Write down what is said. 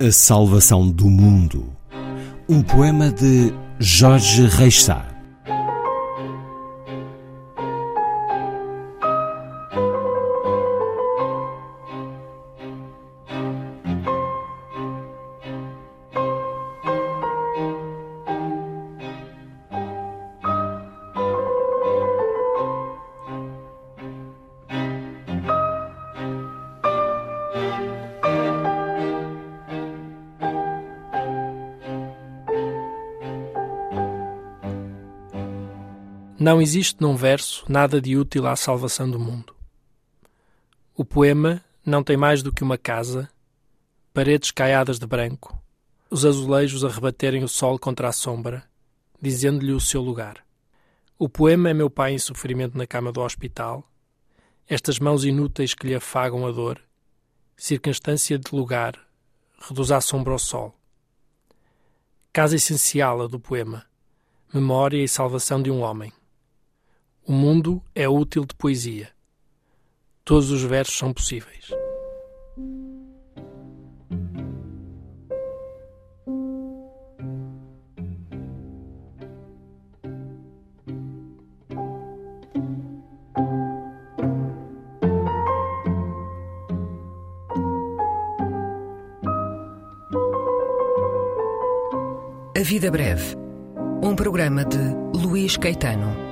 A Salvação do Mundo. Um poema de Jorge Reichstar. Não existe num verso nada de útil à salvação do mundo. O poema não tem mais do que uma casa, paredes caiadas de branco, os azulejos a rebaterem o sol contra a sombra, dizendo-lhe o seu lugar. O poema é meu pai em sofrimento na cama do hospital, estas mãos inúteis que lhe afagam a dor, circunstância de lugar, reduz a sombra ao sol. Casa essencial a do poema, memória e salvação de um homem. O mundo é útil de poesia. Todos os versos são possíveis. A Vida Breve. Um programa de Luís Caetano.